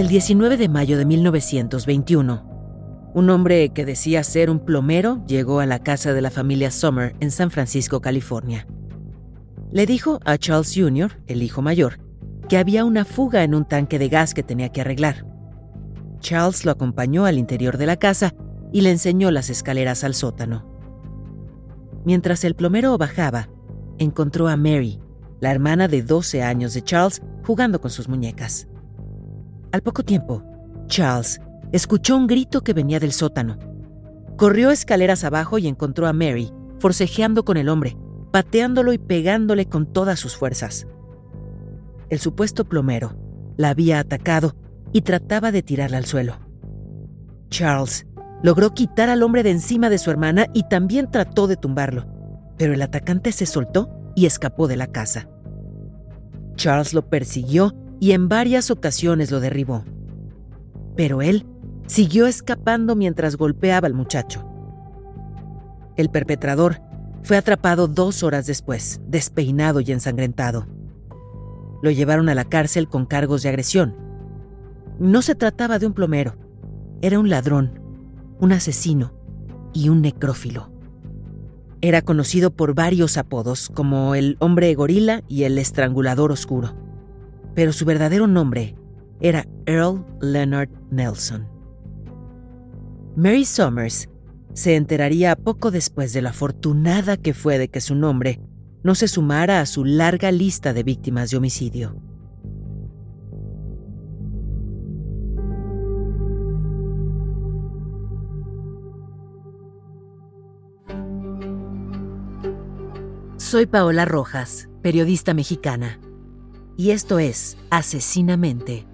El 19 de mayo de 1921, un hombre que decía ser un plomero llegó a la casa de la familia Summer en San Francisco, California. Le dijo a Charles Jr., el hijo mayor, que había una fuga en un tanque de gas que tenía que arreglar. Charles lo acompañó al interior de la casa y le enseñó las escaleras al sótano. Mientras el plomero bajaba, encontró a Mary, la hermana de 12 años de Charles, jugando con sus muñecas. Al poco tiempo, Charles escuchó un grito que venía del sótano. Corrió escaleras abajo y encontró a Mary, forcejeando con el hombre, pateándolo y pegándole con todas sus fuerzas. El supuesto plomero la había atacado y trataba de tirarla al suelo. Charles logró quitar al hombre de encima de su hermana y también trató de tumbarlo, pero el atacante se soltó y escapó de la casa. Charles lo persiguió y en varias ocasiones lo derribó. Pero él siguió escapando mientras golpeaba al muchacho. El perpetrador fue atrapado dos horas después, despeinado y ensangrentado. Lo llevaron a la cárcel con cargos de agresión. No se trataba de un plomero, era un ladrón, un asesino y un necrófilo. Era conocido por varios apodos como el hombre gorila y el estrangulador oscuro pero su verdadero nombre era Earl Leonard Nelson. Mary Summers se enteraría poco después de la afortunada que fue de que su nombre no se sumara a su larga lista de víctimas de homicidio. Soy Paola Rojas, periodista mexicana y esto es Asesinamente,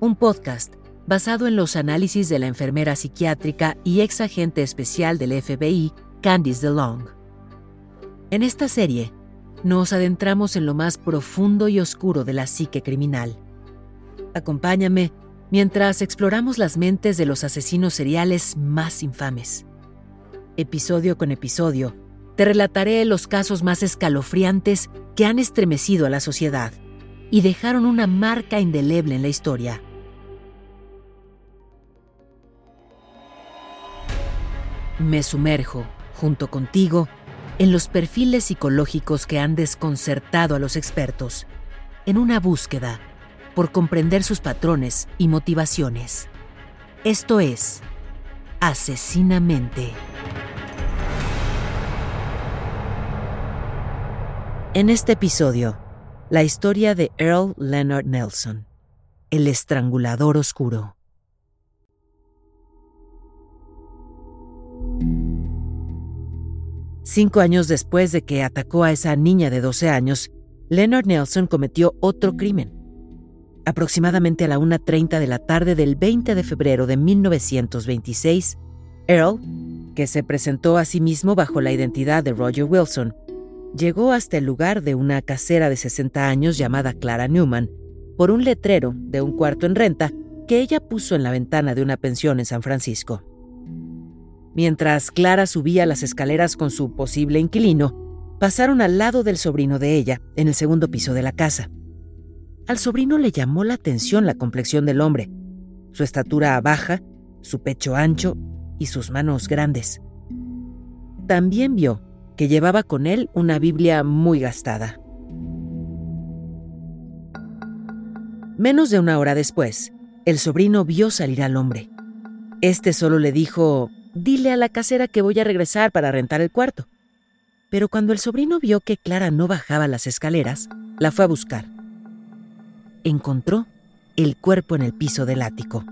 un podcast basado en los análisis de la enfermera psiquiátrica y ex agente especial del FBI, Candice DeLong. En esta serie, nos adentramos en lo más profundo y oscuro de la psique criminal. Acompáñame mientras exploramos las mentes de los asesinos seriales más infames. Episodio con episodio, te relataré los casos más escalofriantes que han estremecido a la sociedad y dejaron una marca indeleble en la historia. Me sumerjo, junto contigo, en los perfiles psicológicos que han desconcertado a los expertos, en una búsqueda por comprender sus patrones y motivaciones. Esto es Asesinamente. En este episodio, la historia de Earl Leonard Nelson, el estrangulador oscuro. Cinco años después de que atacó a esa niña de 12 años, Leonard Nelson cometió otro crimen. Aproximadamente a la 1.30 de la tarde del 20 de febrero de 1926, Earl, que se presentó a sí mismo bajo la identidad de Roger Wilson, llegó hasta el lugar de una casera de 60 años llamada Clara Newman por un letrero de un cuarto en renta que ella puso en la ventana de una pensión en San Francisco. Mientras Clara subía las escaleras con su posible inquilino, pasaron al lado del sobrino de ella, en el segundo piso de la casa. Al sobrino le llamó la atención la complexión del hombre, su estatura baja, su pecho ancho y sus manos grandes. También vio que llevaba con él una Biblia muy gastada. Menos de una hora después, el sobrino vio salir al hombre. Este solo le dijo, dile a la casera que voy a regresar para rentar el cuarto. Pero cuando el sobrino vio que Clara no bajaba las escaleras, la fue a buscar. Encontró el cuerpo en el piso del ático.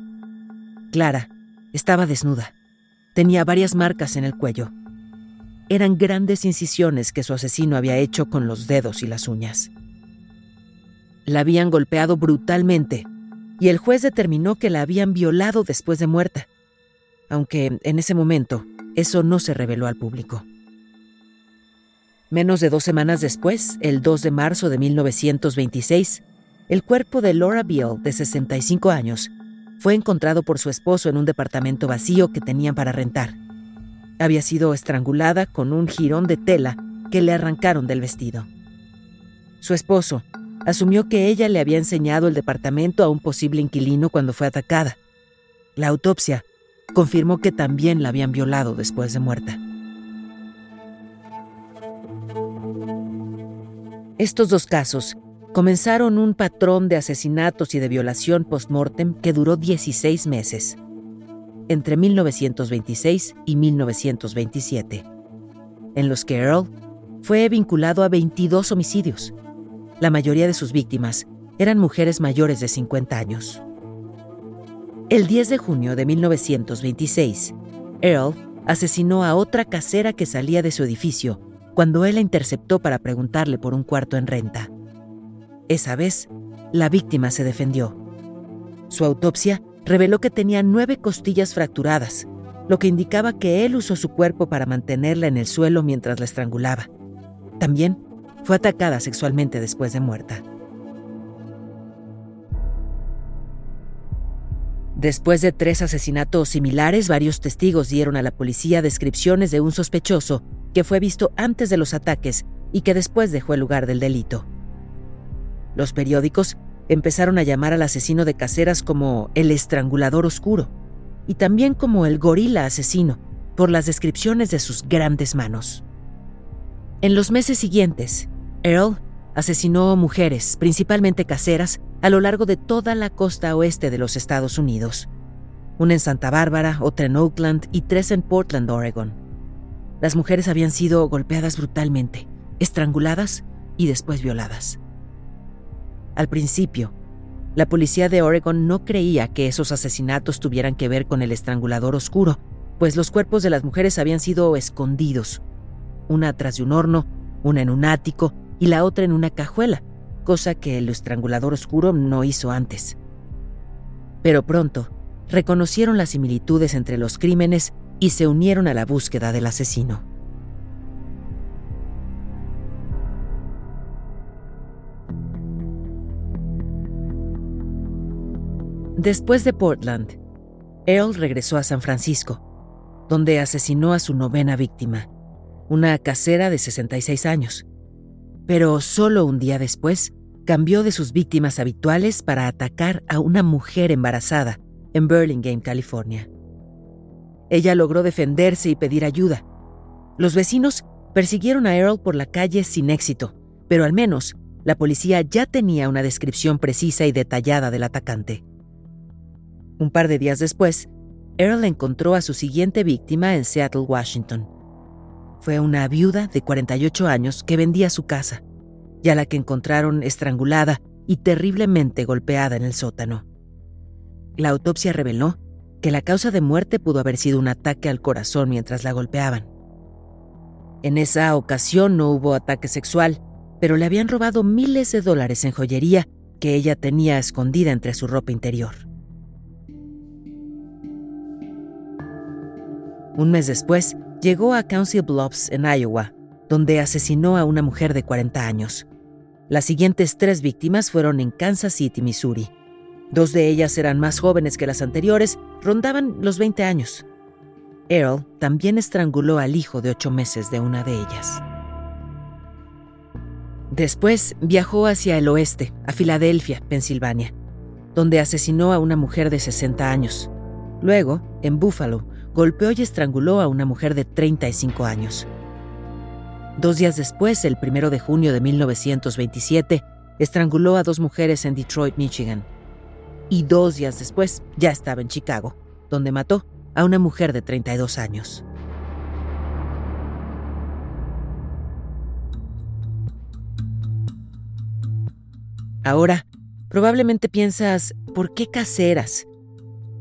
Clara estaba desnuda. Tenía varias marcas en el cuello eran grandes incisiones que su asesino había hecho con los dedos y las uñas. La habían golpeado brutalmente y el juez determinó que la habían violado después de muerta, aunque en ese momento eso no se reveló al público. Menos de dos semanas después, el 2 de marzo de 1926, el cuerpo de Laura Beale, de 65 años, fue encontrado por su esposo en un departamento vacío que tenían para rentar. Había sido estrangulada con un jirón de tela que le arrancaron del vestido. Su esposo asumió que ella le había enseñado el departamento a un posible inquilino cuando fue atacada. La autopsia confirmó que también la habían violado después de muerta. Estos dos casos comenzaron un patrón de asesinatos y de violación post-mortem que duró 16 meses, entre 1926 y 1927, en los que Earl fue vinculado a 22 homicidios. La mayoría de sus víctimas eran mujeres mayores de 50 años. El 10 de junio de 1926, Earl asesinó a otra casera que salía de su edificio cuando él la interceptó para preguntarle por un cuarto en renta. Esa vez, la víctima se defendió. Su autopsia reveló que tenía nueve costillas fracturadas, lo que indicaba que él usó su cuerpo para mantenerla en el suelo mientras la estrangulaba. También fue atacada sexualmente después de muerta. Después de tres asesinatos similares, varios testigos dieron a la policía descripciones de un sospechoso que fue visto antes de los ataques y que después dejó el lugar del delito. Los periódicos empezaron a llamar al asesino de caseras como el estrangulador oscuro y también como el gorila asesino por las descripciones de sus grandes manos. En los meses siguientes, Earl asesinó mujeres, principalmente caseras, a lo largo de toda la costa oeste de los Estados Unidos. Una en Santa Bárbara, otra en Oakland y tres en Portland, Oregon. Las mujeres habían sido golpeadas brutalmente, estranguladas y después violadas. Al principio, la policía de Oregon no creía que esos asesinatos tuvieran que ver con el estrangulador oscuro, pues los cuerpos de las mujeres habían sido escondidos, una atrás de un horno, una en un ático y la otra en una cajuela, cosa que el estrangulador oscuro no hizo antes. Pero pronto, reconocieron las similitudes entre los crímenes y se unieron a la búsqueda del asesino. Después de Portland, Earl regresó a San Francisco, donde asesinó a su novena víctima, una casera de 66 años. Pero solo un día después, cambió de sus víctimas habituales para atacar a una mujer embarazada en Burlingame, California. Ella logró defenderse y pedir ayuda. Los vecinos persiguieron a Earl por la calle sin éxito, pero al menos la policía ya tenía una descripción precisa y detallada del atacante. Un par de días después, Earl encontró a su siguiente víctima en Seattle, Washington. Fue una viuda de 48 años que vendía su casa, y a la que encontraron estrangulada y terriblemente golpeada en el sótano. La autopsia reveló que la causa de muerte pudo haber sido un ataque al corazón mientras la golpeaban. En esa ocasión no hubo ataque sexual, pero le habían robado miles de dólares en joyería que ella tenía escondida entre su ropa interior. Un mes después, llegó a Council Bluffs, en Iowa, donde asesinó a una mujer de 40 años. Las siguientes tres víctimas fueron en Kansas City, Missouri. Dos de ellas eran más jóvenes que las anteriores, rondaban los 20 años. Earl también estranguló al hijo de ocho meses de una de ellas. Después viajó hacia el oeste, a Filadelfia, Pensilvania, donde asesinó a una mujer de 60 años. Luego, en Buffalo, golpeó y estranguló a una mujer de 35 años. Dos días después, el 1 de junio de 1927, estranguló a dos mujeres en Detroit, Michigan. Y dos días después, ya estaba en Chicago, donde mató a una mujer de 32 años. Ahora, probablemente piensas, ¿por qué caseras?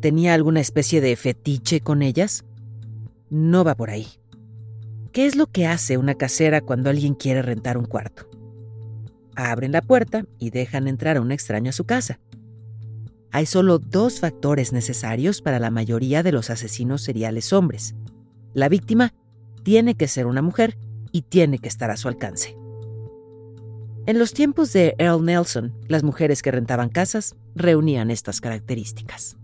¿Tenía alguna especie de fetiche con ellas? No va por ahí. ¿Qué es lo que hace una casera cuando alguien quiere rentar un cuarto? Abren la puerta y dejan entrar a un extraño a su casa. Hay solo dos factores necesarios para la mayoría de los asesinos seriales hombres. La víctima tiene que ser una mujer y tiene que estar a su alcance. En los tiempos de Earl Nelson, las mujeres que rentaban casas reunían estas características.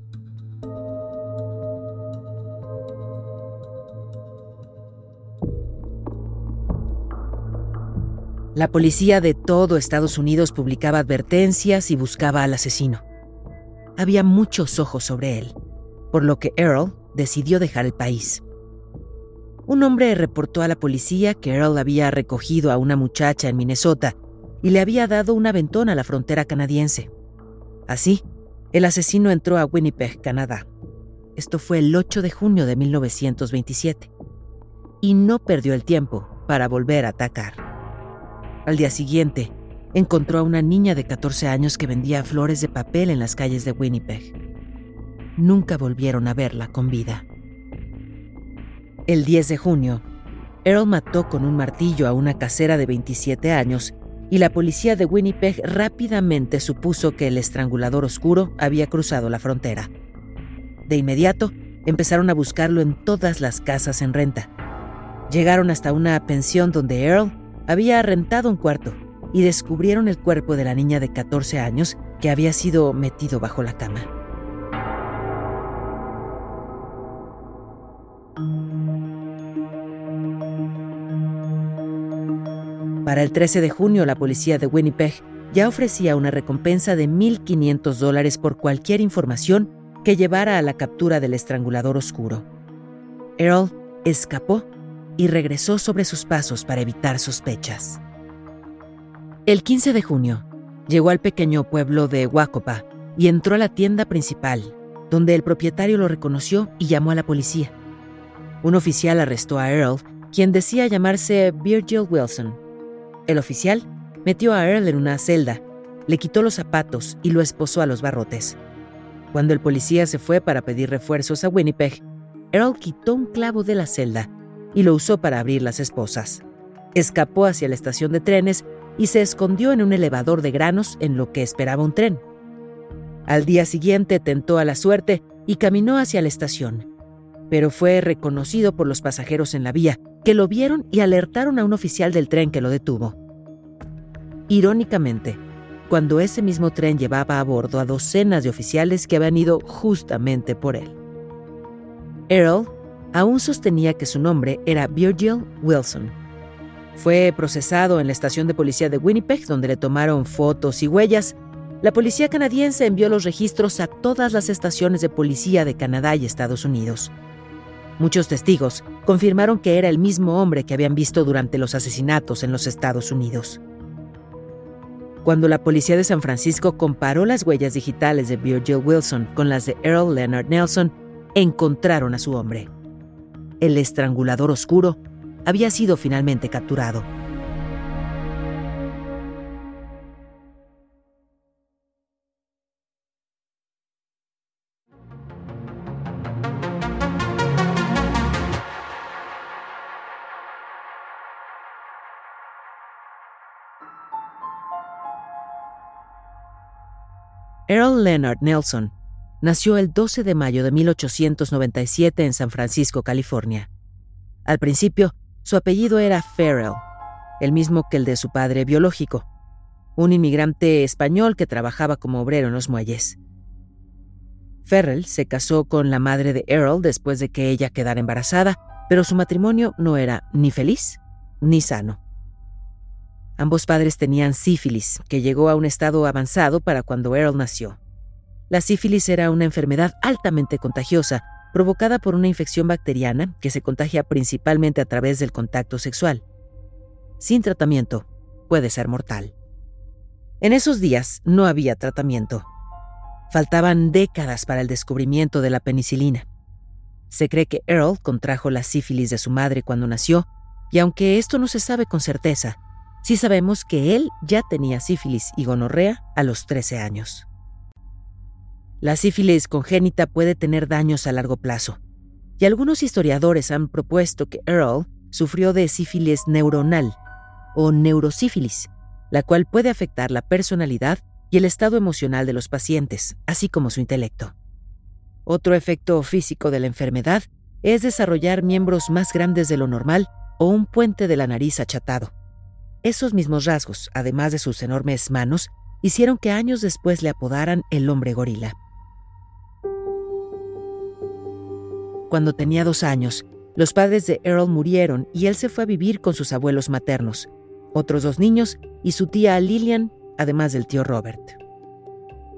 La policía de todo Estados Unidos publicaba advertencias y buscaba al asesino. Había muchos ojos sobre él, por lo que Earl decidió dejar el país. Un hombre reportó a la policía que Earl había recogido a una muchacha en Minnesota y le había dado un aventón a la frontera canadiense. Así, el asesino entró a Winnipeg, Canadá. Esto fue el 8 de junio de 1927. Y no perdió el tiempo para volver a atacar. Al día siguiente, encontró a una niña de 14 años que vendía flores de papel en las calles de Winnipeg. Nunca volvieron a verla con vida. El 10 de junio, Earl mató con un martillo a una casera de 27 años y la policía de Winnipeg rápidamente supuso que el estrangulador oscuro había cruzado la frontera. De inmediato, empezaron a buscarlo en todas las casas en renta. Llegaron hasta una pensión donde Earl había rentado un cuarto y descubrieron el cuerpo de la niña de 14 años que había sido metido bajo la cama. Para el 13 de junio, la policía de Winnipeg ya ofrecía una recompensa de 1.500 dólares por cualquier información que llevara a la captura del estrangulador oscuro. Earl escapó y regresó sobre sus pasos para evitar sospechas. El 15 de junio, llegó al pequeño pueblo de Huacopa y entró a la tienda principal, donde el propietario lo reconoció y llamó a la policía. Un oficial arrestó a Earl, quien decía llamarse Virgil Wilson. El oficial metió a Earl en una celda, le quitó los zapatos y lo esposó a los barrotes. Cuando el policía se fue para pedir refuerzos a Winnipeg, Earl quitó un clavo de la celda y lo usó para abrir las esposas. Escapó hacia la estación de trenes y se escondió en un elevador de granos en lo que esperaba un tren. Al día siguiente tentó a la suerte y caminó hacia la estación, pero fue reconocido por los pasajeros en la vía, que lo vieron y alertaron a un oficial del tren que lo detuvo. Irónicamente, cuando ese mismo tren llevaba a bordo a docenas de oficiales que habían ido justamente por él. Earl aún sostenía que su nombre era Virgil Wilson. Fue procesado en la estación de policía de Winnipeg, donde le tomaron fotos y huellas. La policía canadiense envió los registros a todas las estaciones de policía de Canadá y Estados Unidos. Muchos testigos confirmaron que era el mismo hombre que habían visto durante los asesinatos en los Estados Unidos. Cuando la policía de San Francisco comparó las huellas digitales de Virgil Wilson con las de Earl Leonard Nelson, encontraron a su hombre el estrangulador oscuro, había sido finalmente capturado. Earl Leonard Nelson nació el 12 de mayo de 1897 en San Francisco, California. Al principio, su apellido era Farrell, el mismo que el de su padre biológico, un inmigrante español que trabajaba como obrero en los muelles. Farrell se casó con la madre de Earl después de que ella quedara embarazada, pero su matrimonio no era ni feliz ni sano. Ambos padres tenían sífilis, que llegó a un estado avanzado para cuando Earl nació. La sífilis era una enfermedad altamente contagiosa, provocada por una infección bacteriana que se contagia principalmente a través del contacto sexual. Sin tratamiento, puede ser mortal. En esos días no había tratamiento. Faltaban décadas para el descubrimiento de la penicilina. Se cree que Earl contrajo la sífilis de su madre cuando nació, y aunque esto no se sabe con certeza, sí sabemos que él ya tenía sífilis y gonorrea a los 13 años. La sífilis congénita puede tener daños a largo plazo, y algunos historiadores han propuesto que Earl sufrió de sífilis neuronal o neurosífilis, la cual puede afectar la personalidad y el estado emocional de los pacientes, así como su intelecto. Otro efecto físico de la enfermedad es desarrollar miembros más grandes de lo normal o un puente de la nariz achatado. Esos mismos rasgos, además de sus enormes manos, hicieron que años después le apodaran el hombre gorila. Cuando tenía dos años, los padres de Earl murieron y él se fue a vivir con sus abuelos maternos, otros dos niños y su tía Lillian, además del tío Robert.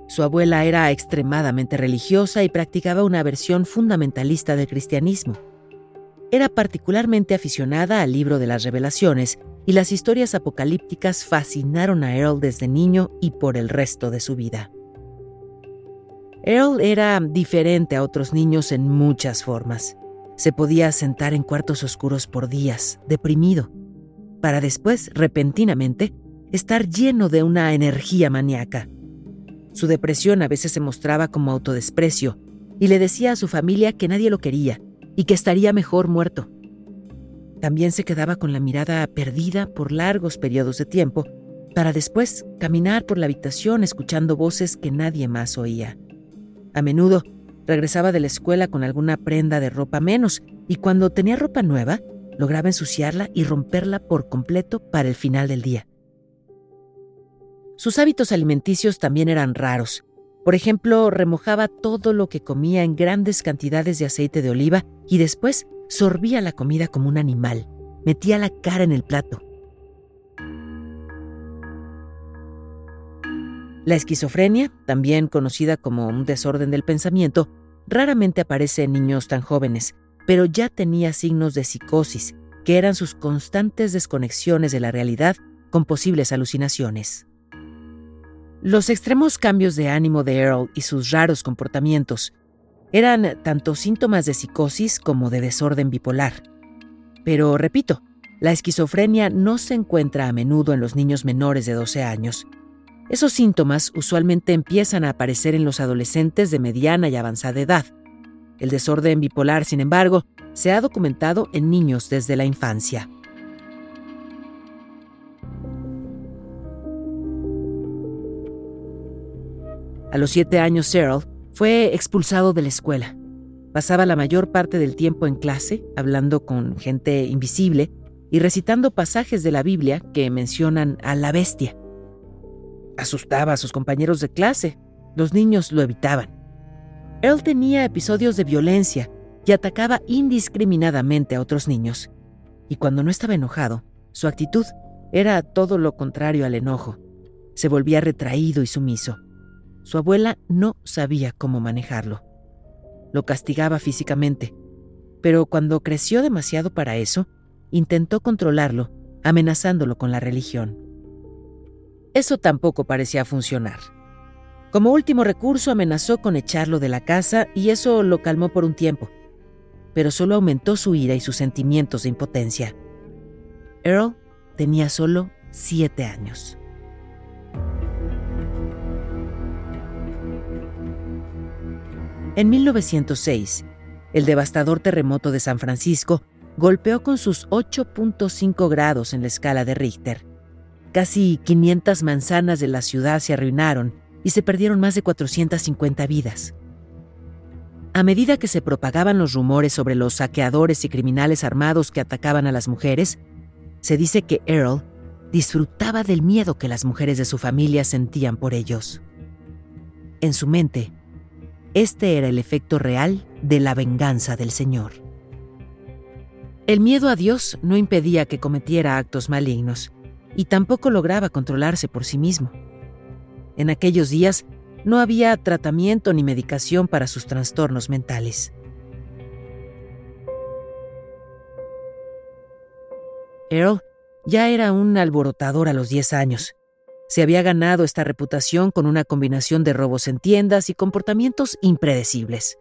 Su abuela era extremadamente religiosa y practicaba una versión fundamentalista del cristianismo. Era particularmente aficionada al libro de las revelaciones y las historias apocalípticas fascinaron a Earl desde niño y por el resto de su vida. Earl era diferente a otros niños en muchas formas. Se podía sentar en cuartos oscuros por días, deprimido, para después, repentinamente, estar lleno de una energía maníaca. Su depresión a veces se mostraba como autodesprecio y le decía a su familia que nadie lo quería y que estaría mejor muerto. También se quedaba con la mirada perdida por largos periodos de tiempo para después caminar por la habitación escuchando voces que nadie más oía. A menudo regresaba de la escuela con alguna prenda de ropa menos y cuando tenía ropa nueva lograba ensuciarla y romperla por completo para el final del día. Sus hábitos alimenticios también eran raros. Por ejemplo, remojaba todo lo que comía en grandes cantidades de aceite de oliva y después sorbía la comida como un animal. Metía la cara en el plato. La esquizofrenia, también conocida como un desorden del pensamiento, raramente aparece en niños tan jóvenes, pero ya tenía signos de psicosis, que eran sus constantes desconexiones de la realidad con posibles alucinaciones. Los extremos cambios de ánimo de Earl y sus raros comportamientos eran tanto síntomas de psicosis como de desorden bipolar. Pero, repito, la esquizofrenia no se encuentra a menudo en los niños menores de 12 años. Esos síntomas usualmente empiezan a aparecer en los adolescentes de mediana y avanzada edad. El desorden bipolar, sin embargo, se ha documentado en niños desde la infancia. A los siete años, Cyril fue expulsado de la escuela. Pasaba la mayor parte del tiempo en clase, hablando con gente invisible y recitando pasajes de la Biblia que mencionan a la bestia. Asustaba a sus compañeros de clase. Los niños lo evitaban. Earl tenía episodios de violencia y atacaba indiscriminadamente a otros niños. Y cuando no estaba enojado, su actitud era todo lo contrario al enojo. Se volvía retraído y sumiso. Su abuela no sabía cómo manejarlo. Lo castigaba físicamente, pero cuando creció demasiado para eso, intentó controlarlo, amenazándolo con la religión. Eso tampoco parecía funcionar. Como último recurso amenazó con echarlo de la casa y eso lo calmó por un tiempo, pero solo aumentó su ira y sus sentimientos de impotencia. Earl tenía solo siete años. En 1906, el devastador terremoto de San Francisco golpeó con sus 8.5 grados en la escala de Richter. Casi 500 manzanas de la ciudad se arruinaron y se perdieron más de 450 vidas. A medida que se propagaban los rumores sobre los saqueadores y criminales armados que atacaban a las mujeres, se dice que Earl disfrutaba del miedo que las mujeres de su familia sentían por ellos. En su mente, este era el efecto real de la venganza del Señor. El miedo a Dios no impedía que cometiera actos malignos y tampoco lograba controlarse por sí mismo. En aquellos días no había tratamiento ni medicación para sus trastornos mentales. Earl ya era un alborotador a los 10 años se había ganado esta reputación con una combinación de robos en tiendas y comportamientos impredecibles.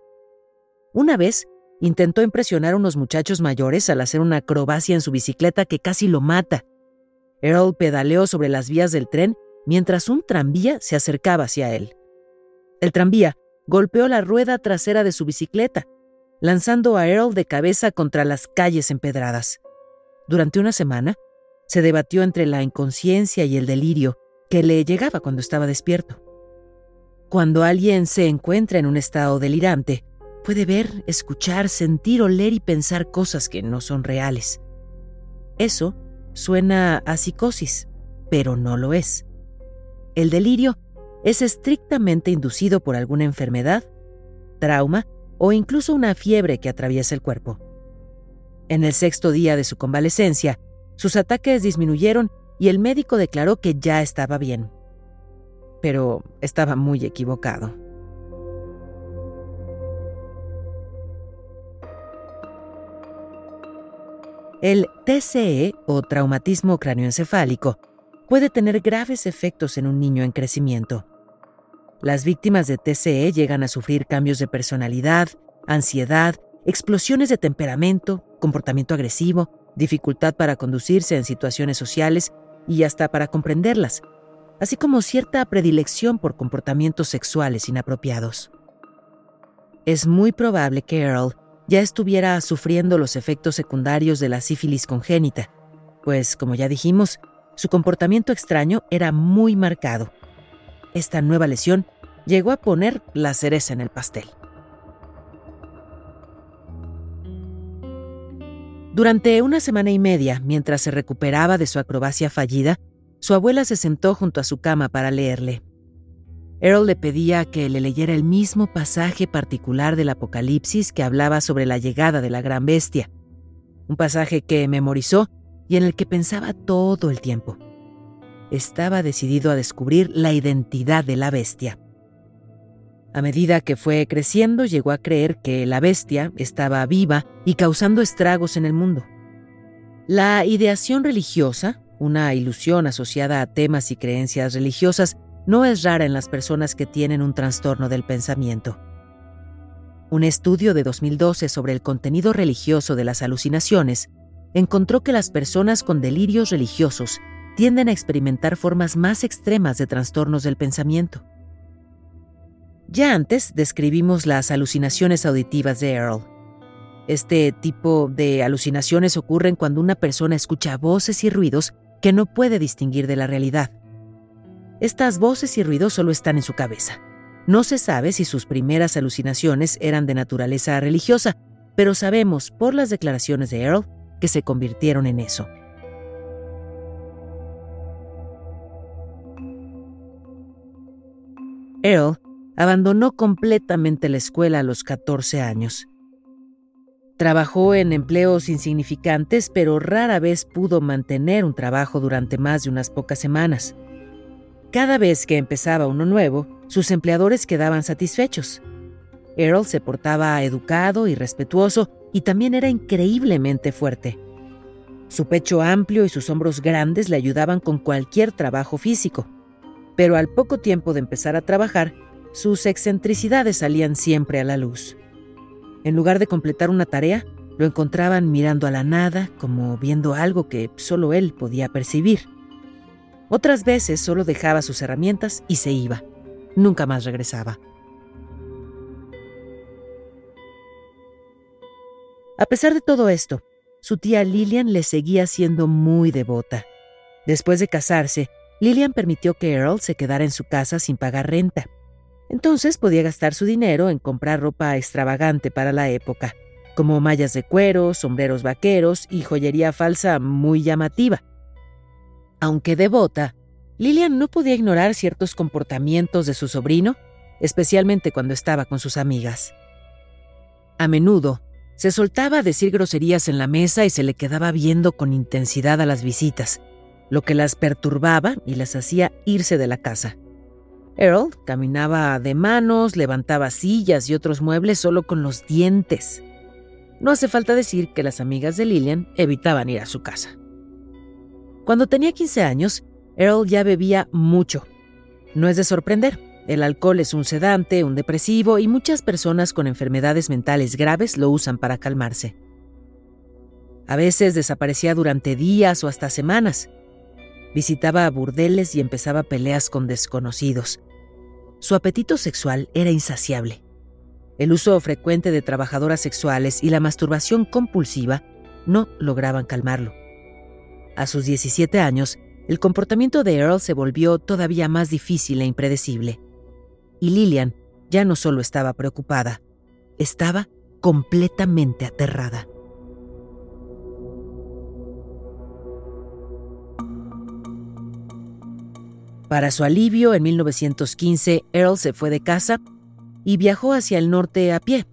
Una vez, intentó impresionar a unos muchachos mayores al hacer una acrobacia en su bicicleta que casi lo mata. Earl pedaleó sobre las vías del tren mientras un tranvía se acercaba hacia él. El tranvía golpeó la rueda trasera de su bicicleta, lanzando a Earl de cabeza contra las calles empedradas. durante una semana, se debatió entre la inconsciencia y el delirio que le llegaba cuando estaba despierto. Cuando alguien se encuentra en un estado delirante, puede ver, escuchar, sentir, oler y pensar cosas que no son reales. Eso suena a psicosis, pero no lo es. El delirio es estrictamente inducido por alguna enfermedad, trauma o incluso una fiebre que atraviesa el cuerpo. En el sexto día de su convalecencia, sus ataques disminuyeron y el médico declaró que ya estaba bien. Pero estaba muy equivocado. El TCE o traumatismo cráneoencefálico puede tener graves efectos en un niño en crecimiento. Las víctimas de TCE llegan a sufrir cambios de personalidad, ansiedad, explosiones de temperamento, comportamiento agresivo, dificultad para conducirse en situaciones sociales y hasta para comprenderlas, así como cierta predilección por comportamientos sexuales inapropiados. Es muy probable que Earl ya estuviera sufriendo los efectos secundarios de la sífilis congénita, pues, como ya dijimos, su comportamiento extraño era muy marcado. Esta nueva lesión llegó a poner la cereza en el pastel. Durante una semana y media, mientras se recuperaba de su acrobacia fallida, su abuela se sentó junto a su cama para leerle. Earl le pedía que le leyera el mismo pasaje particular del Apocalipsis que hablaba sobre la llegada de la gran bestia, un pasaje que memorizó y en el que pensaba todo el tiempo. Estaba decidido a descubrir la identidad de la bestia. A medida que fue creciendo, llegó a creer que la bestia estaba viva y causando estragos en el mundo. La ideación religiosa, una ilusión asociada a temas y creencias religiosas, no es rara en las personas que tienen un trastorno del pensamiento. Un estudio de 2012 sobre el contenido religioso de las alucinaciones encontró que las personas con delirios religiosos tienden a experimentar formas más extremas de trastornos del pensamiento. Ya antes describimos las alucinaciones auditivas de Earl. Este tipo de alucinaciones ocurren cuando una persona escucha voces y ruidos que no puede distinguir de la realidad. Estas voces y ruidos solo están en su cabeza. No se sabe si sus primeras alucinaciones eran de naturaleza religiosa, pero sabemos por las declaraciones de Earl que se convirtieron en eso. Earl abandonó completamente la escuela a los 14 años. Trabajó en empleos insignificantes, pero rara vez pudo mantener un trabajo durante más de unas pocas semanas. Cada vez que empezaba uno nuevo, sus empleadores quedaban satisfechos. Earl se portaba educado y respetuoso y también era increíblemente fuerte. Su pecho amplio y sus hombros grandes le ayudaban con cualquier trabajo físico. Pero al poco tiempo de empezar a trabajar, sus excentricidades salían siempre a la luz. En lugar de completar una tarea, lo encontraban mirando a la nada, como viendo algo que solo él podía percibir. Otras veces solo dejaba sus herramientas y se iba. Nunca más regresaba. A pesar de todo esto, su tía Lillian le seguía siendo muy devota. Después de casarse, Lillian permitió que Earl se quedara en su casa sin pagar renta. Entonces podía gastar su dinero en comprar ropa extravagante para la época, como mallas de cuero, sombreros vaqueros y joyería falsa muy llamativa. Aunque devota, Lillian no podía ignorar ciertos comportamientos de su sobrino, especialmente cuando estaba con sus amigas. A menudo, se soltaba a decir groserías en la mesa y se le quedaba viendo con intensidad a las visitas, lo que las perturbaba y las hacía irse de la casa. Earl caminaba de manos, levantaba sillas y otros muebles solo con los dientes. No hace falta decir que las amigas de Lillian evitaban ir a su casa. Cuando tenía 15 años, Earl ya bebía mucho. No es de sorprender, el alcohol es un sedante, un depresivo y muchas personas con enfermedades mentales graves lo usan para calmarse. A veces desaparecía durante días o hasta semanas. Visitaba burdeles y empezaba peleas con desconocidos. Su apetito sexual era insaciable. El uso frecuente de trabajadoras sexuales y la masturbación compulsiva no lograban calmarlo. A sus 17 años, el comportamiento de Earl se volvió todavía más difícil e impredecible. Y Lillian ya no solo estaba preocupada, estaba completamente aterrada. Para su alivio, en 1915, Earl se fue de casa y viajó hacia el norte a pie.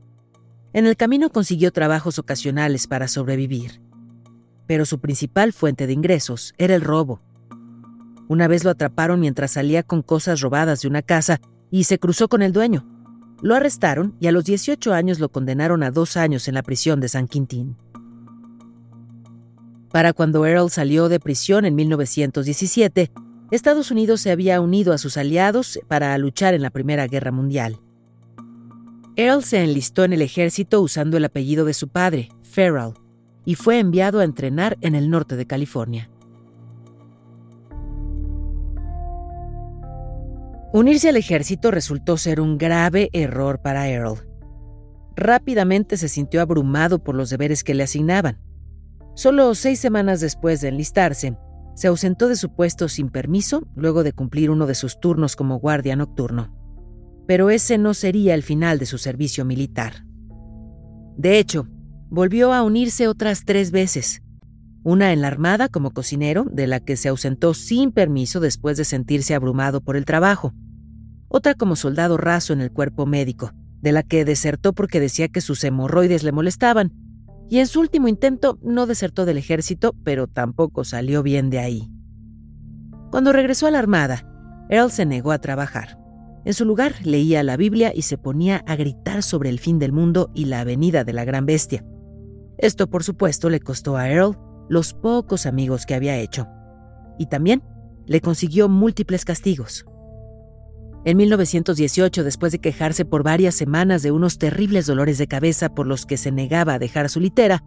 En el camino consiguió trabajos ocasionales para sobrevivir. Pero su principal fuente de ingresos era el robo. Una vez lo atraparon mientras salía con cosas robadas de una casa y se cruzó con el dueño. Lo arrestaron y a los 18 años lo condenaron a dos años en la prisión de San Quintín. Para cuando Earl salió de prisión en 1917, Estados Unidos se había unido a sus aliados para luchar en la Primera Guerra Mundial. Earl se enlistó en el ejército usando el apellido de su padre, Farrell, y fue enviado a entrenar en el norte de California. Unirse al ejército resultó ser un grave error para Earl. Rápidamente se sintió abrumado por los deberes que le asignaban. Solo seis semanas después de enlistarse, se ausentó de su puesto sin permiso luego de cumplir uno de sus turnos como guardia nocturno. Pero ese no sería el final de su servicio militar. De hecho, volvió a unirse otras tres veces. Una en la Armada como cocinero, de la que se ausentó sin permiso después de sentirse abrumado por el trabajo otra como soldado raso en el cuerpo médico, de la que desertó porque decía que sus hemorroides le molestaban, y en su último intento no desertó del ejército, pero tampoco salió bien de ahí. Cuando regresó a la Armada, Earl se negó a trabajar. En su lugar leía la Biblia y se ponía a gritar sobre el fin del mundo y la venida de la gran bestia. Esto, por supuesto, le costó a Earl los pocos amigos que había hecho. Y también le consiguió múltiples castigos. En 1918, después de quejarse por varias semanas de unos terribles dolores de cabeza por los que se negaba a dejar su litera,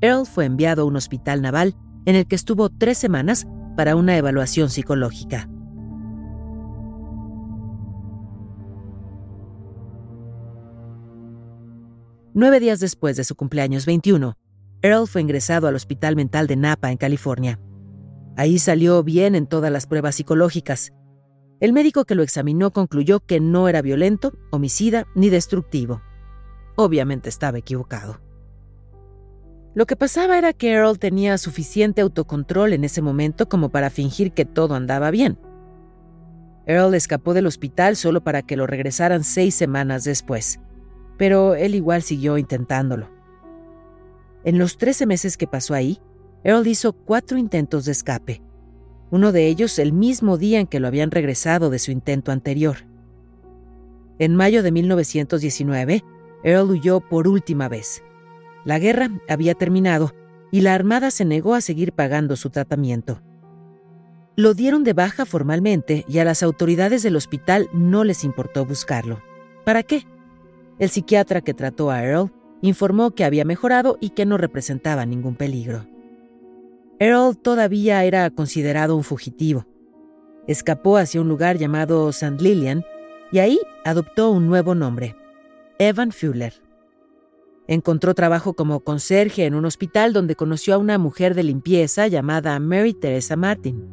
Earl fue enviado a un hospital naval en el que estuvo tres semanas para una evaluación psicológica. Nueve días después de su cumpleaños 21, Earl fue ingresado al Hospital Mental de Napa, en California. Ahí salió bien en todas las pruebas psicológicas el médico que lo examinó concluyó que no era violento, homicida ni destructivo. Obviamente estaba equivocado. Lo que pasaba era que Earl tenía suficiente autocontrol en ese momento como para fingir que todo andaba bien. Earl escapó del hospital solo para que lo regresaran seis semanas después, pero él igual siguió intentándolo. En los 13 meses que pasó ahí, Earl hizo cuatro intentos de escape, uno de ellos el mismo día en que lo habían regresado de su intento anterior. En mayo de 1919, Earl huyó por última vez. La guerra había terminado y la Armada se negó a seguir pagando su tratamiento. Lo dieron de baja formalmente y a las autoridades del hospital no les importó buscarlo. ¿Para qué? El psiquiatra que trató a Earl informó que había mejorado y que no representaba ningún peligro. Earl todavía era considerado un fugitivo. Escapó hacia un lugar llamado St. Lillian y ahí adoptó un nuevo nombre, Evan Fuller. Encontró trabajo como conserje en un hospital donde conoció a una mujer de limpieza llamada Mary Teresa Martin.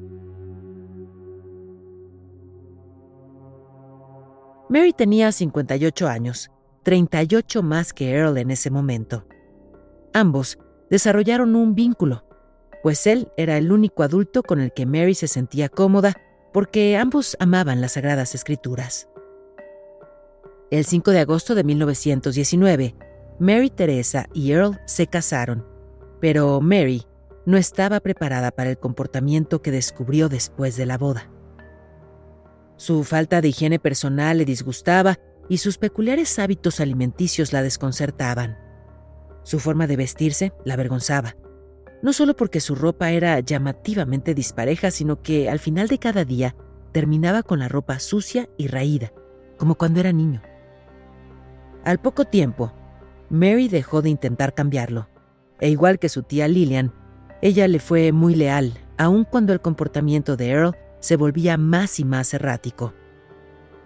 Mary tenía 58 años, 38 más que Earl en ese momento. Ambos desarrollaron un vínculo pues él era el único adulto con el que Mary se sentía cómoda porque ambos amaban las Sagradas Escrituras. El 5 de agosto de 1919, Mary Teresa y Earl se casaron, pero Mary no estaba preparada para el comportamiento que descubrió después de la boda. Su falta de higiene personal le disgustaba y sus peculiares hábitos alimenticios la desconcertaban. Su forma de vestirse la avergonzaba no solo porque su ropa era llamativamente dispareja, sino que al final de cada día terminaba con la ropa sucia y raída, como cuando era niño. Al poco tiempo, Mary dejó de intentar cambiarlo, e igual que su tía Lillian, ella le fue muy leal, aun cuando el comportamiento de Earl se volvía más y más errático.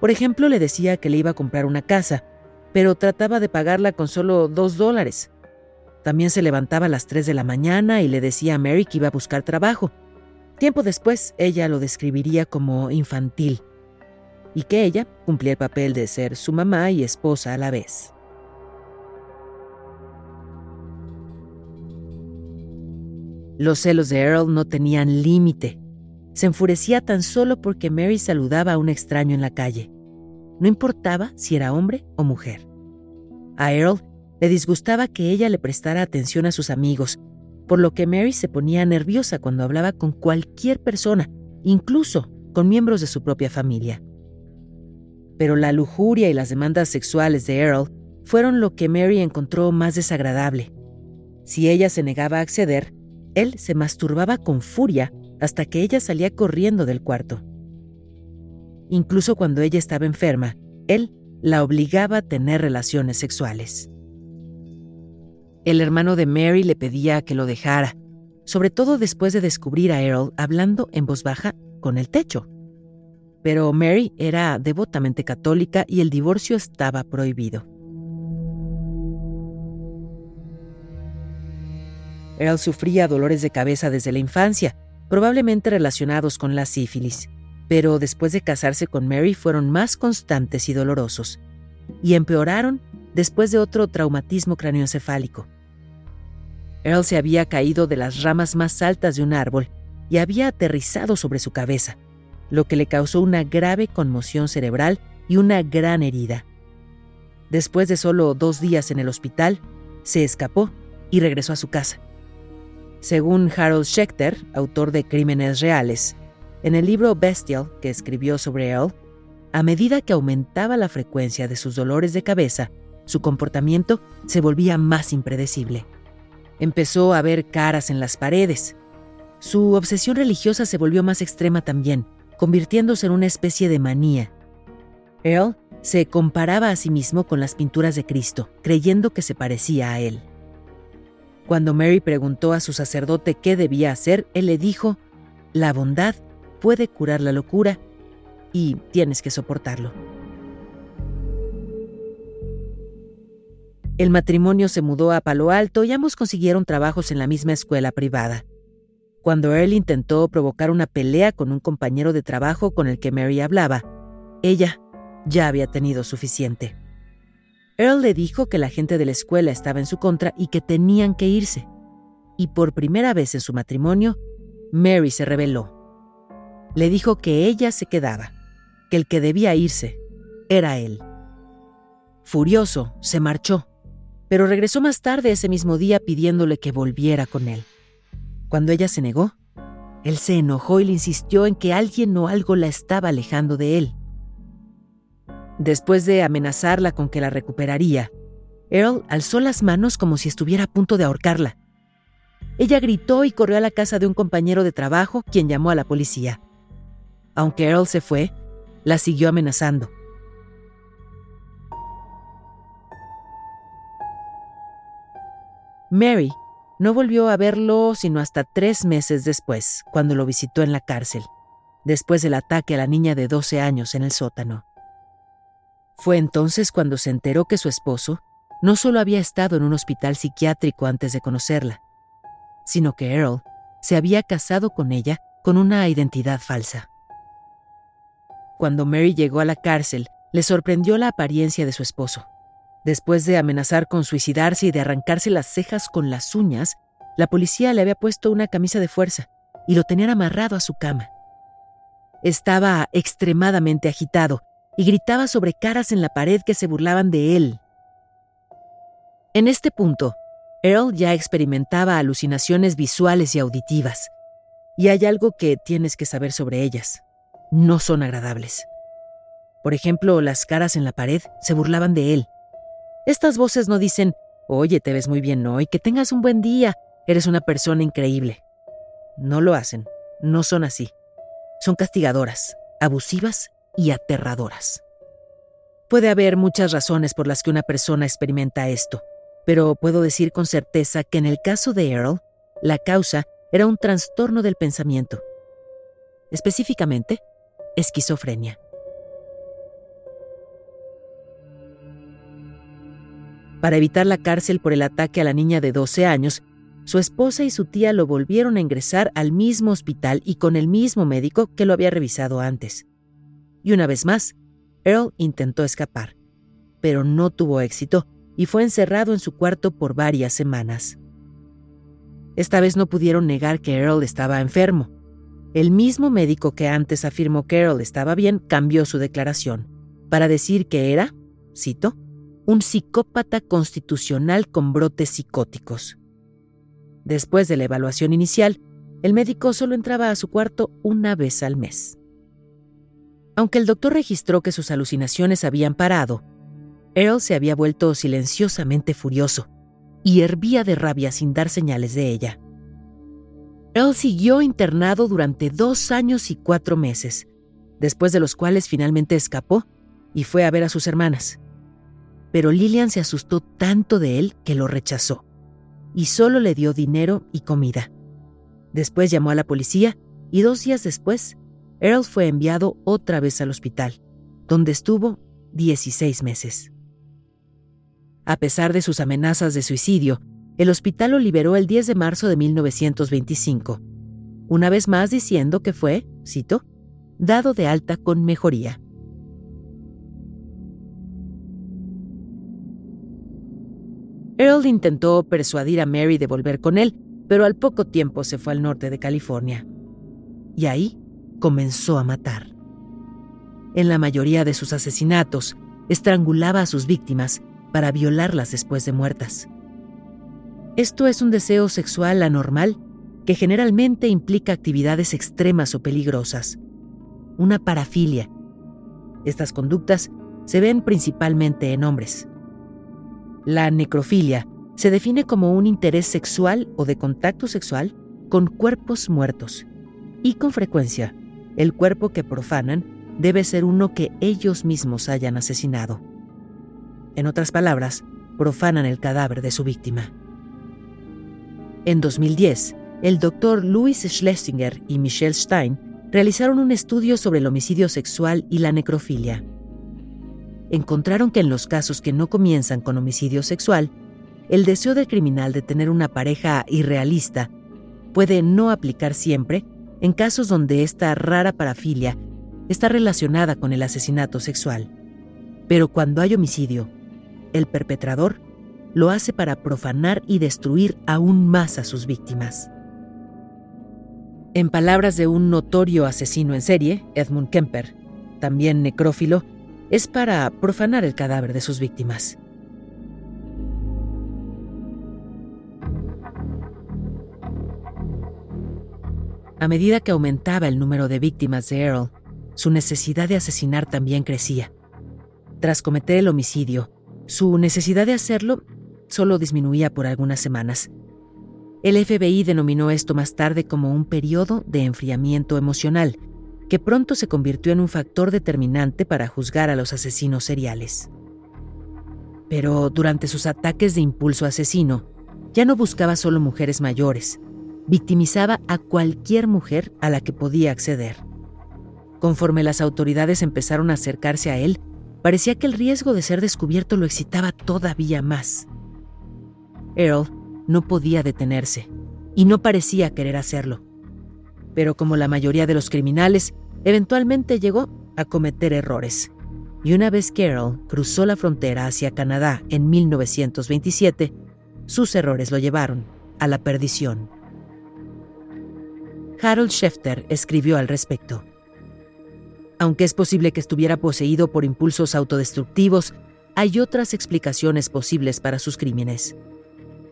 Por ejemplo, le decía que le iba a comprar una casa, pero trataba de pagarla con solo dos dólares. También se levantaba a las 3 de la mañana y le decía a Mary que iba a buscar trabajo. Tiempo después, ella lo describiría como infantil y que ella cumplía el papel de ser su mamá y esposa a la vez. Los celos de Earl no tenían límite. Se enfurecía tan solo porque Mary saludaba a un extraño en la calle. No importaba si era hombre o mujer. A Earl le disgustaba que ella le prestara atención a sus amigos, por lo que Mary se ponía nerviosa cuando hablaba con cualquier persona, incluso con miembros de su propia familia. Pero la lujuria y las demandas sexuales de Earl fueron lo que Mary encontró más desagradable. Si ella se negaba a acceder, él se masturbaba con furia hasta que ella salía corriendo del cuarto. Incluso cuando ella estaba enferma, él la obligaba a tener relaciones sexuales. El hermano de Mary le pedía que lo dejara, sobre todo después de descubrir a Earl hablando en voz baja con el techo. Pero Mary era devotamente católica y el divorcio estaba prohibido. Earl sufría dolores de cabeza desde la infancia, probablemente relacionados con la sífilis, pero después de casarse con Mary fueron más constantes y dolorosos, y empeoraron después de otro traumatismo craneoencefálico. Earl se había caído de las ramas más altas de un árbol y había aterrizado sobre su cabeza, lo que le causó una grave conmoción cerebral y una gran herida. Después de solo dos días en el hospital, se escapó y regresó a su casa. Según Harold Schechter, autor de Crímenes Reales, en el libro Bestial que escribió sobre Earl, a medida que aumentaba la frecuencia de sus dolores de cabeza, su comportamiento se volvía más impredecible. Empezó a ver caras en las paredes. Su obsesión religiosa se volvió más extrema también, convirtiéndose en una especie de manía. Earl se comparaba a sí mismo con las pinturas de Cristo, creyendo que se parecía a él. Cuando Mary preguntó a su sacerdote qué debía hacer, él le dijo, la bondad puede curar la locura y tienes que soportarlo. El matrimonio se mudó a Palo Alto y ambos consiguieron trabajos en la misma escuela privada. Cuando Earl intentó provocar una pelea con un compañero de trabajo con el que Mary hablaba, ella ya había tenido suficiente. Earl le dijo que la gente de la escuela estaba en su contra y que tenían que irse. Y por primera vez en su matrimonio, Mary se rebeló. Le dijo que ella se quedaba, que el que debía irse era él. Furioso, se marchó, pero regresó más tarde ese mismo día pidiéndole que volviera con él. Cuando ella se negó, él se enojó y le insistió en que alguien o algo la estaba alejando de él. Después de amenazarla con que la recuperaría, Earl alzó las manos como si estuviera a punto de ahorcarla. Ella gritó y corrió a la casa de un compañero de trabajo, quien llamó a la policía. Aunque Earl se fue, la siguió amenazando. Mary no volvió a verlo sino hasta tres meses después, cuando lo visitó en la cárcel, después del ataque a la niña de 12 años en el sótano. Fue entonces cuando se enteró que su esposo no solo había estado en un hospital psiquiátrico antes de conocerla, sino que Earl se había casado con ella con una identidad falsa. Cuando Mary llegó a la cárcel, le sorprendió la apariencia de su esposo. Después de amenazar con suicidarse y de arrancarse las cejas con las uñas, la policía le había puesto una camisa de fuerza y lo tenían amarrado a su cama. Estaba extremadamente agitado y gritaba sobre caras en la pared que se burlaban de él. En este punto, Earl ya experimentaba alucinaciones visuales y auditivas, y hay algo que tienes que saber sobre ellas. No son agradables. Por ejemplo, las caras en la pared se burlaban de él. Estas voces no dicen, oye, te ves muy bien hoy, que tengas un buen día, eres una persona increíble. No lo hacen, no son así. Son castigadoras, abusivas y aterradoras. Puede haber muchas razones por las que una persona experimenta esto, pero puedo decir con certeza que en el caso de Earl, la causa era un trastorno del pensamiento, específicamente esquizofrenia. Para evitar la cárcel por el ataque a la niña de 12 años, su esposa y su tía lo volvieron a ingresar al mismo hospital y con el mismo médico que lo había revisado antes. Y una vez más, Earl intentó escapar, pero no tuvo éxito y fue encerrado en su cuarto por varias semanas. Esta vez no pudieron negar que Earl estaba enfermo. El mismo médico que antes afirmó que Earl estaba bien cambió su declaración para decir que era, cito, un psicópata constitucional con brotes psicóticos. Después de la evaluación inicial, el médico solo entraba a su cuarto una vez al mes. Aunque el doctor registró que sus alucinaciones habían parado, Earl se había vuelto silenciosamente furioso y hervía de rabia sin dar señales de ella. Earl siguió internado durante dos años y cuatro meses, después de los cuales finalmente escapó y fue a ver a sus hermanas. Pero Lillian se asustó tanto de él que lo rechazó y solo le dio dinero y comida. Después llamó a la policía y dos días después, Earl fue enviado otra vez al hospital, donde estuvo 16 meses. A pesar de sus amenazas de suicidio, el hospital lo liberó el 10 de marzo de 1925, una vez más diciendo que fue, cito, dado de alta con mejoría. Earl intentó persuadir a Mary de volver con él, pero al poco tiempo se fue al norte de California. Y ahí comenzó a matar. En la mayoría de sus asesinatos, estrangulaba a sus víctimas para violarlas después de muertas. Esto es un deseo sexual anormal que generalmente implica actividades extremas o peligrosas. Una parafilia. Estas conductas se ven principalmente en hombres. La necrofilia se define como un interés sexual o de contacto sexual con cuerpos muertos. Y con frecuencia, el cuerpo que profanan debe ser uno que ellos mismos hayan asesinado. En otras palabras, profanan el cadáver de su víctima. En 2010, el doctor Louis Schlesinger y Michelle Stein realizaron un estudio sobre el homicidio sexual y la necrofilia encontraron que en los casos que no comienzan con homicidio sexual, el deseo del criminal de tener una pareja irrealista puede no aplicar siempre en casos donde esta rara parafilia está relacionada con el asesinato sexual. Pero cuando hay homicidio, el perpetrador lo hace para profanar y destruir aún más a sus víctimas. En palabras de un notorio asesino en serie, Edmund Kemper, también necrófilo, es para profanar el cadáver de sus víctimas. A medida que aumentaba el número de víctimas de Earl, su necesidad de asesinar también crecía. Tras cometer el homicidio, su necesidad de hacerlo solo disminuía por algunas semanas. El FBI denominó esto más tarde como un periodo de enfriamiento emocional, que pronto se convirtió en un factor determinante para juzgar a los asesinos seriales. Pero durante sus ataques de impulso asesino, ya no buscaba solo mujeres mayores, victimizaba a cualquier mujer a la que podía acceder. Conforme las autoridades empezaron a acercarse a él, parecía que el riesgo de ser descubierto lo excitaba todavía más. Earl no podía detenerse y no parecía querer hacerlo. Pero como la mayoría de los criminales, Eventualmente llegó a cometer errores. Y una vez Carol cruzó la frontera hacia Canadá en 1927, sus errores lo llevaron a la perdición. Harold Schefter escribió al respecto. Aunque es posible que estuviera poseído por impulsos autodestructivos, hay otras explicaciones posibles para sus crímenes.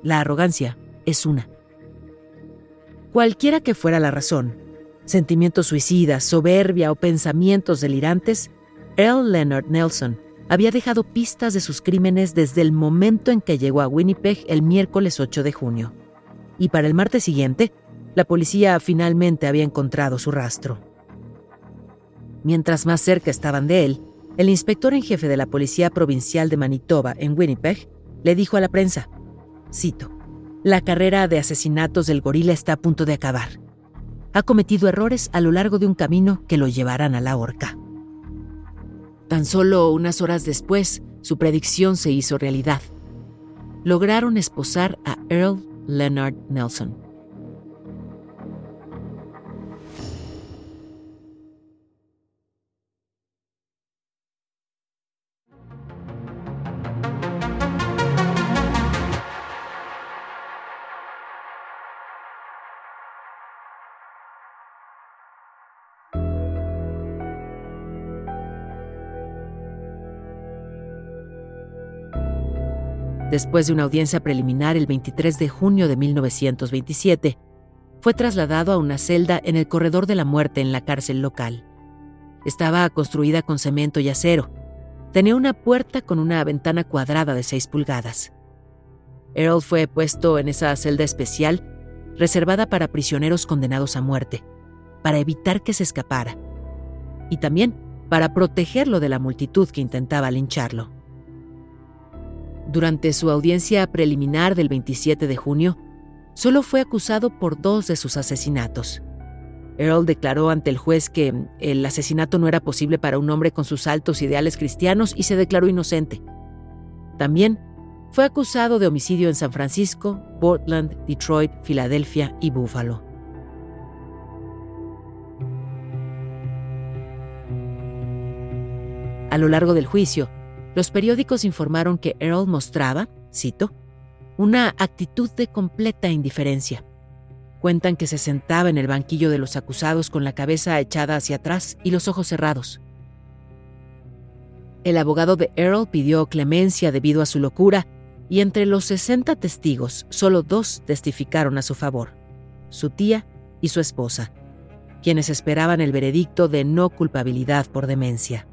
La arrogancia es una. Cualquiera que fuera la razón, sentimientos suicidas, soberbia o pensamientos delirantes, Earl Leonard Nelson había dejado pistas de sus crímenes desde el momento en que llegó a Winnipeg el miércoles 8 de junio. Y para el martes siguiente, la policía finalmente había encontrado su rastro. Mientras más cerca estaban de él, el inspector en jefe de la Policía Provincial de Manitoba en Winnipeg le dijo a la prensa, cito, La carrera de asesinatos del gorila está a punto de acabar ha cometido errores a lo largo de un camino que lo llevarán a la horca. Tan solo unas horas después, su predicción se hizo realidad. lograron esposar a Earl Leonard Nelson. Después de una audiencia preliminar el 23 de junio de 1927, fue trasladado a una celda en el corredor de la muerte en la cárcel local. Estaba construida con cemento y acero. Tenía una puerta con una ventana cuadrada de 6 pulgadas. Earl fue puesto en esa celda especial reservada para prisioneros condenados a muerte, para evitar que se escapara, y también para protegerlo de la multitud que intentaba lincharlo. Durante su audiencia preliminar del 27 de junio, solo fue acusado por dos de sus asesinatos. Earl declaró ante el juez que el asesinato no era posible para un hombre con sus altos ideales cristianos y se declaró inocente. También fue acusado de homicidio en San Francisco, Portland, Detroit, Filadelfia y Buffalo. A lo largo del juicio, los periódicos informaron que Earl mostraba, cito, una actitud de completa indiferencia. Cuentan que se sentaba en el banquillo de los acusados con la cabeza echada hacia atrás y los ojos cerrados. El abogado de Earl pidió clemencia debido a su locura y entre los 60 testigos solo dos testificaron a su favor, su tía y su esposa, quienes esperaban el veredicto de no culpabilidad por demencia.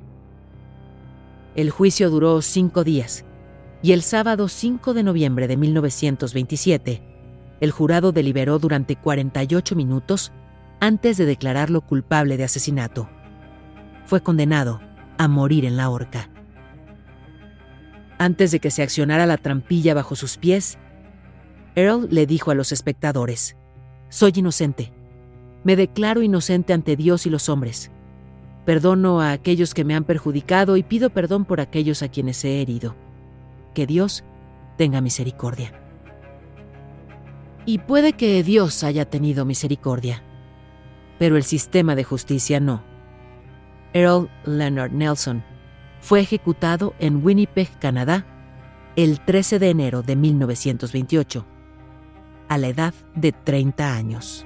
El juicio duró cinco días y el sábado 5 de noviembre de 1927, el jurado deliberó durante 48 minutos antes de declararlo culpable de asesinato. Fue condenado a morir en la horca. Antes de que se accionara la trampilla bajo sus pies, Earl le dijo a los espectadores, Soy inocente. Me declaro inocente ante Dios y los hombres. Perdono a aquellos que me han perjudicado y pido perdón por aquellos a quienes he herido. Que Dios tenga misericordia. Y puede que Dios haya tenido misericordia, pero el sistema de justicia no. Earl Leonard Nelson fue ejecutado en Winnipeg, Canadá, el 13 de enero de 1928, a la edad de 30 años.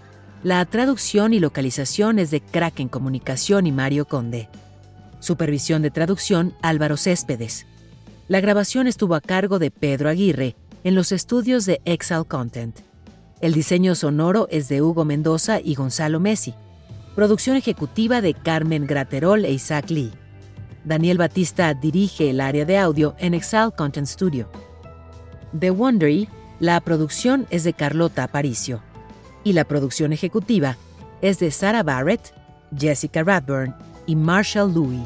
La traducción y localización es de Kraken Comunicación y Mario Conde. Supervisión de traducción Álvaro Céspedes. La grabación estuvo a cargo de Pedro Aguirre en los estudios de Excel Content. El diseño sonoro es de Hugo Mendoza y Gonzalo Messi. Producción ejecutiva de Carmen Graterol e Isaac Lee. Daniel Batista dirige el área de audio en Excel Content Studio. De Wondery, la producción es de Carlota Aparicio y la producción ejecutiva es de Sarah Barrett, Jessica Radburn y Marshall Louis.